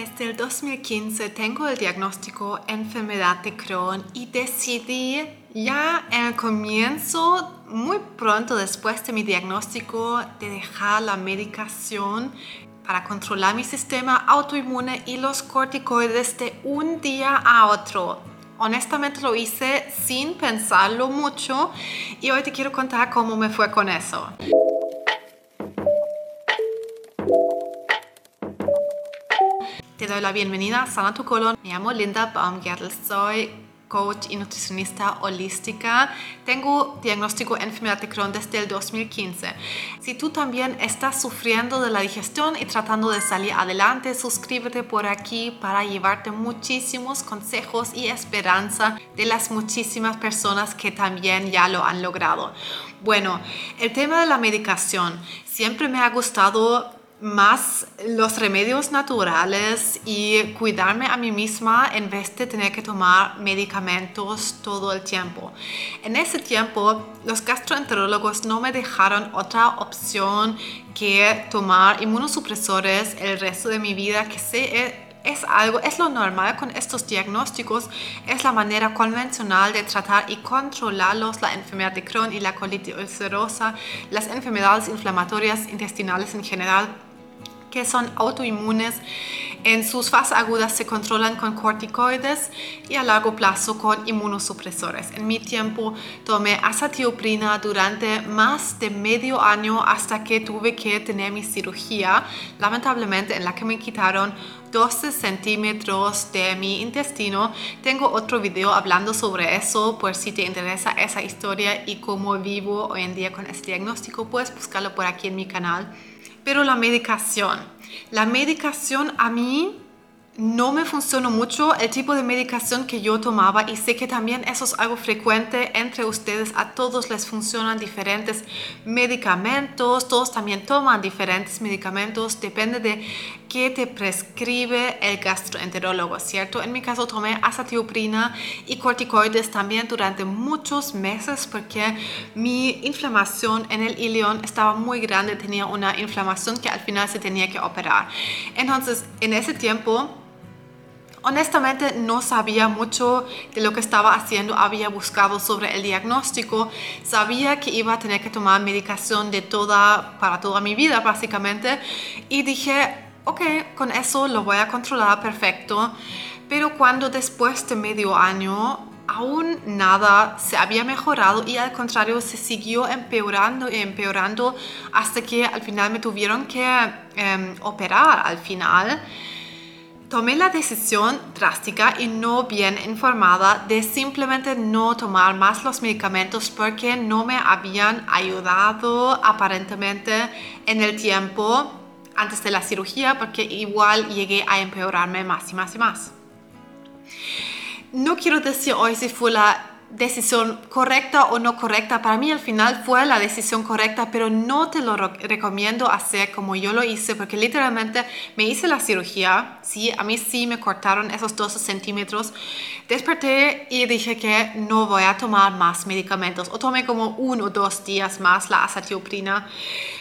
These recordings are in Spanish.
Desde el 2015 tengo el diagnóstico enfermedad de Crohn y decidí ya en el comienzo, muy pronto después de mi diagnóstico, de dejar la medicación para controlar mi sistema autoinmune y los corticoides de un día a otro. Honestamente lo hice sin pensarlo mucho y hoy te quiero contar cómo me fue con eso. Doy la bienvenida a Sana tu Colon. Me llamo Linda Baumgartl, soy coach y nutricionista holística. Tengo diagnóstico enfermedad de Crohn desde el 2015. Si tú también estás sufriendo de la digestión y tratando de salir adelante, suscríbete por aquí para llevarte muchísimos consejos y esperanza de las muchísimas personas que también ya lo han logrado. Bueno, el tema de la medicación siempre me ha gustado más los remedios naturales y cuidarme a mí misma en vez de tener que tomar medicamentos todo el tiempo. En ese tiempo, los gastroenterólogos no me dejaron otra opción que tomar inmunosupresores el resto de mi vida, que sé es algo, es lo normal con estos diagnósticos, es la manera convencional de tratar y controlarlos, la enfermedad de Crohn y la colitis ulcerosa, las enfermedades inflamatorias intestinales en general que son autoinmunes. En sus fases agudas se controlan con corticoides y a largo plazo con inmunosupresores. En mi tiempo tomé azatioprina durante más de medio año hasta que tuve que tener mi cirugía, lamentablemente en la que me quitaron 12 centímetros de mi intestino. Tengo otro video hablando sobre eso, por si te interesa esa historia y cómo vivo hoy en día con este diagnóstico, puedes buscarlo por aquí en mi canal. Pero la medicación, la medicación a mí no me funcionó mucho el tipo de medicación que yo tomaba y sé que también eso es algo frecuente entre ustedes. A todos les funcionan diferentes medicamentos, todos también toman diferentes medicamentos, depende de qué te prescribe el gastroenterólogo, ¿cierto? En mi caso tomé azatioprina y corticoides también durante muchos meses porque mi inflamación en el ilion estaba muy grande, tenía una inflamación que al final se tenía que operar. Entonces, en ese tiempo Honestamente no sabía mucho de lo que estaba haciendo, había buscado sobre el diagnóstico, sabía que iba a tener que tomar medicación de toda, para toda mi vida básicamente y dije, ok, con eso lo voy a controlar perfecto, pero cuando después de medio año aún nada se había mejorado y al contrario se siguió empeorando y empeorando hasta que al final me tuvieron que em, operar al final tomé la decisión drástica y no bien informada de simplemente no tomar más los medicamentos porque no me habían ayudado aparentemente en el tiempo antes de la cirugía porque igual llegué a empeorarme más y más y más. No quiero decir hoy si fue la decisión correcta o no correcta. Para mí al final fue la decisión correcta, pero no te lo recomiendo hacer como yo lo hice, porque literalmente me hice la cirugía, sí, a mí sí me cortaron esos 12 centímetros. Desperté y dije que no voy a tomar más medicamentos, o tomé como uno o dos días más la azatioprina,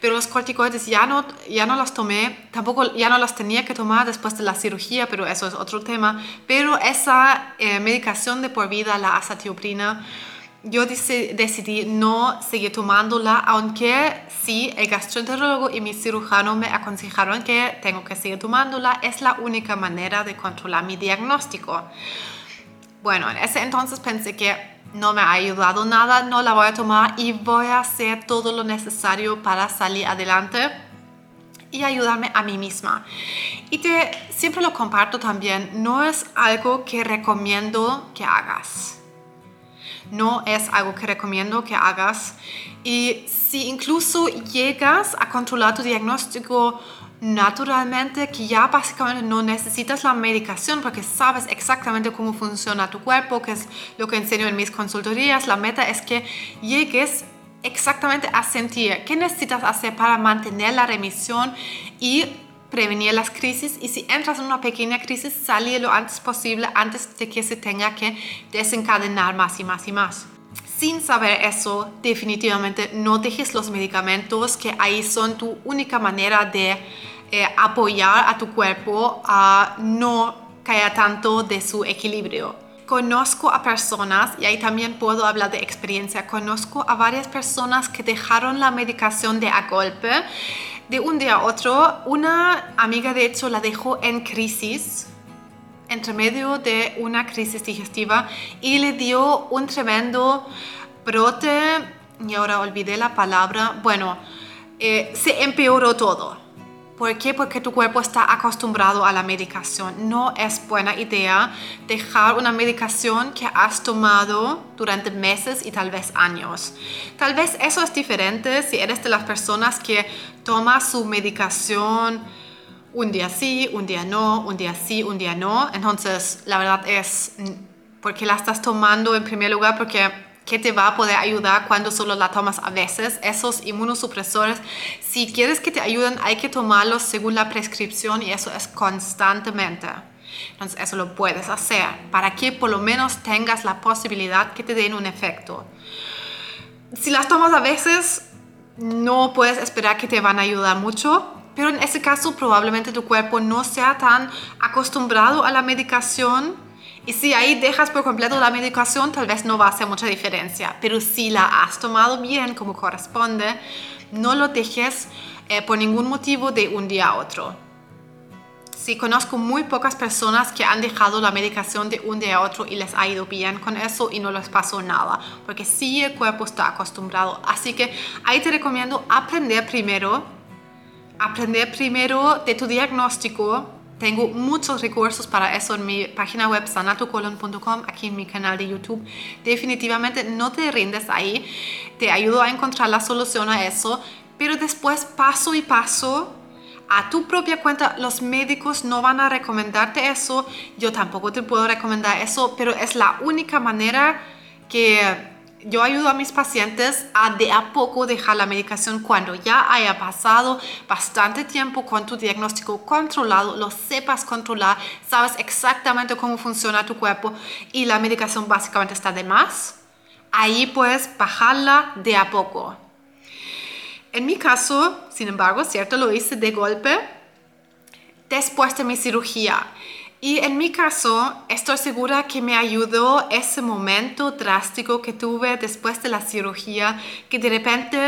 pero los corticoides ya no, ya no los tomé, tampoco ya no los tenía que tomar después de la cirugía, pero eso es otro tema. Pero esa eh, medicación de por vida, la azatioprina, yo decidí no seguir tomándola, aunque sí, el gastroenterólogo y mi cirujano me aconsejaron que tengo que seguir tomándola. Es la única manera de controlar mi diagnóstico. Bueno, en ese entonces pensé que no me ha ayudado nada, no la voy a tomar y voy a hacer todo lo necesario para salir adelante y ayudarme a mí misma. Y te siempre lo comparto también, no es algo que recomiendo que hagas no es algo que recomiendo que hagas. Y si incluso llegas a controlar tu diagnóstico naturalmente, que ya básicamente no necesitas la medicación porque sabes exactamente cómo funciona tu cuerpo, que es lo que enseño en mis consultorías, la meta es que llegues exactamente a sentir qué necesitas hacer para mantener la remisión y prevenir las crisis y si entras en una pequeña crisis, salir lo antes posible antes de que se tenga que desencadenar más y más y más. Sin saber eso, definitivamente no dejes los medicamentos que ahí son tu única manera de eh, apoyar a tu cuerpo a no caer tanto de su equilibrio. Conozco a personas, y ahí también puedo hablar de experiencia, conozco a varias personas que dejaron la medicación de a golpe de un día a otro. Una amiga de hecho la dejó en crisis entre medio de una crisis digestiva y le dio un tremendo brote, y ahora olvidé la palabra, bueno, eh, se empeoró todo. ¿Por qué? Porque tu cuerpo está acostumbrado a la medicación. No es buena idea dejar una medicación que has tomado durante meses y tal vez años. Tal vez eso es diferente si eres de las personas que toma su medicación un día sí, un día no, un día sí, un día no. Entonces, la verdad es, porque la estás tomando en primer lugar? Porque ¿qué te va a poder ayudar cuando solo la tomas a veces? Esos inmunosupresores, si quieres que te ayuden, hay que tomarlos según la prescripción y eso es constantemente. Entonces, eso lo puedes hacer para que por lo menos tengas la posibilidad que te den un efecto. Si las tomas a veces, no puedes esperar que te van a ayudar mucho pero en ese caso probablemente tu cuerpo no sea tan acostumbrado a la medicación y si ahí dejas por completo la medicación tal vez no va a hacer mucha diferencia. Pero si la has tomado bien como corresponde, no lo dejes eh, por ningún motivo de un día a otro. Sí, conozco muy pocas personas que han dejado la medicación de un día a otro y les ha ido bien con eso y no les pasó nada, porque sí el cuerpo está acostumbrado. Así que ahí te recomiendo aprender primero aprender primero de tu diagnóstico. Tengo muchos recursos para eso en mi página web sanatucolon.com, aquí en mi canal de YouTube. Definitivamente no te rindes ahí. Te ayudo a encontrar la solución a eso. Pero después, paso y paso, a tu propia cuenta, los médicos no van a recomendarte eso. Yo tampoco te puedo recomendar eso, pero es la única manera que yo ayudo a mis pacientes a de a poco dejar la medicación cuando ya haya pasado bastante tiempo con tu diagnóstico controlado, lo sepas controlar, sabes exactamente cómo funciona tu cuerpo y la medicación básicamente está de más. Ahí puedes bajarla de a poco. En mi caso, sin embargo, cierto, lo hice de golpe después de mi cirugía. Y en mi caso, estoy segura que me ayudó ese momento drástico que tuve después de la cirugía, que de repente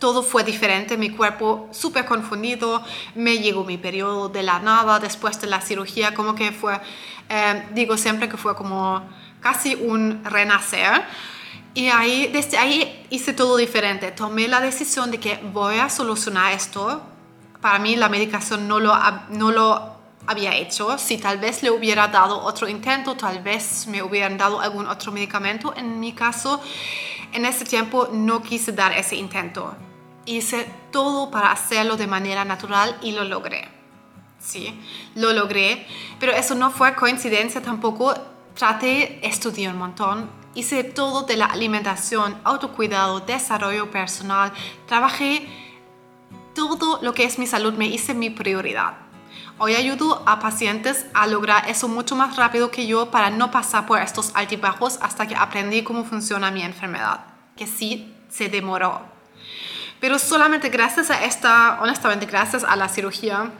todo fue diferente, mi cuerpo súper confundido, me llegó mi periodo de la nada después de la cirugía, como que fue, eh, digo siempre que fue como casi un renacer. Y ahí, desde ahí hice todo diferente. Tomé la decisión de que voy a solucionar esto. Para mí la medicación no lo, no lo había hecho. Si tal vez le hubiera dado otro intento, tal vez me hubieran dado algún otro medicamento. En mi caso, en ese tiempo no quise dar ese intento. Hice todo para hacerlo de manera natural y lo logré. Sí, lo logré. Pero eso no fue coincidencia tampoco. Traté, estudié un montón, hice todo de la alimentación, autocuidado, desarrollo personal. Trabajé todo lo que es mi salud, me hice mi prioridad. Hoy ayudo a pacientes a lograr eso mucho más rápido que yo para no pasar por estos altibajos hasta que aprendí cómo funciona mi enfermedad, que sí se demoró. Pero solamente gracias a esta, honestamente gracias a la cirugía,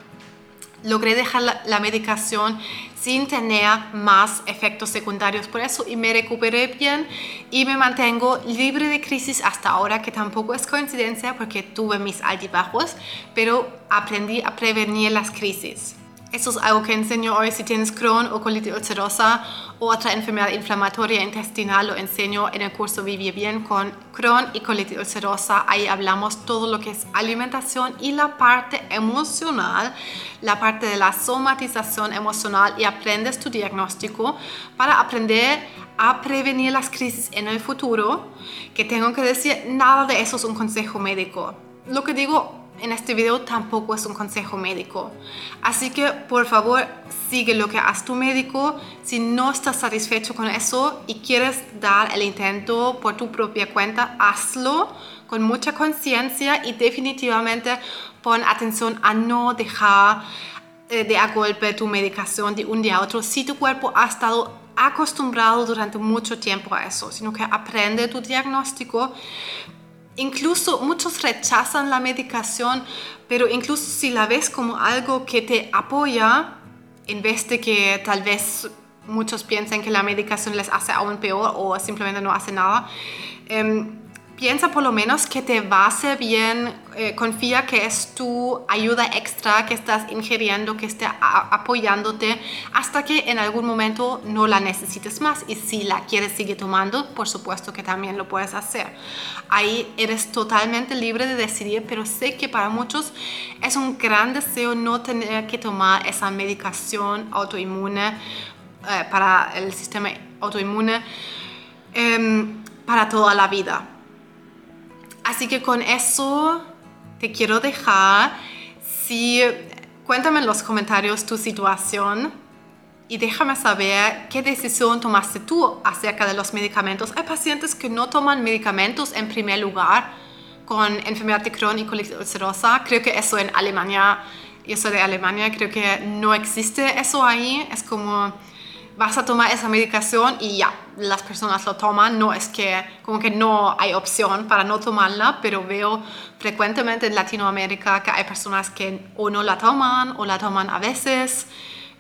logré dejar la, medicación sin tener más efectos secundarios por eso y me recuperé bien y me mantengo libre de crisis hasta ahora que tampoco es coincidencia porque tuve mis altibajos pero aprendí a prevenir las crisis eso es algo que enseño hoy si tienes Crohn o colitis ulcerosa o otra enfermedad inflamatoria intestinal. Lo enseño en el curso Vivir Bien con Crohn y colitis ulcerosa. Ahí hablamos todo lo que es alimentación y la parte emocional, la parte de la somatización emocional y aprendes tu diagnóstico para aprender a prevenir las crisis en el futuro. Que tengo que decir, nada de eso es un consejo médico. Lo que digo en este video tampoco es un consejo médico. Así que por favor sigue lo que hace tu médico. Si no estás satisfecho con eso y quieres dar el intento por tu propia cuenta, hazlo con mucha conciencia y definitivamente pon atención a no dejar eh, de a golpe tu medicación de un día a otro si tu cuerpo ha estado acostumbrado durante mucho tiempo a eso, sino que aprende tu diagnóstico incluso muchos rechazan la medicación, pero incluso si la ves como algo que te apoya, en vez de que tal vez muchos piensen que la medicación les hace aún peor o simplemente no hace nada, em, piensa por lo menos que te va a hacer bien, eh, confía que es tu ayuda extra que estás ingiriendo, que esté apoyándote hasta que en algún momento no la necesites más. Y si la quieres seguir tomando, por supuesto que también lo puedes hacer. Ahí eres totalmente libre de decidir, pero sé que para muchos es un gran deseo no tener que tomar esa medicación autoinmune eh, para el sistema autoinmune em, para toda la vida Así que con eso te quiero dejar. Si, cuéntame en los comentarios tu situación y déjame saber qué decisión tomaste tú acerca de los medicamentos. Hay pacientes que no toman medicamentos en primer lugar con enfermedad de Crohn y colitis ulcerosa. Creo que eso en Alemania, yo soy de Alemania, creo que no existe eso ahí. Es como vas a tomar esa medicación y ya, las personas lo toman. No es que como que no hay opción para no tomarla, pero veo frecuentemente en Latinoamérica que hay personas que o no la toman o la toman a veces.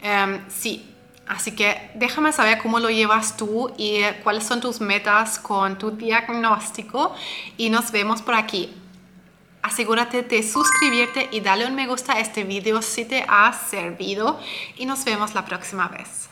Em, sí, así que déjame saber cómo lo llevas tú y cuáles son tus metas con tu diagnóstico y nos vemos por aquí. Asegúrate de suscribirte y darle un me gusta a este video si te ha servido y nos vemos la próxima vez.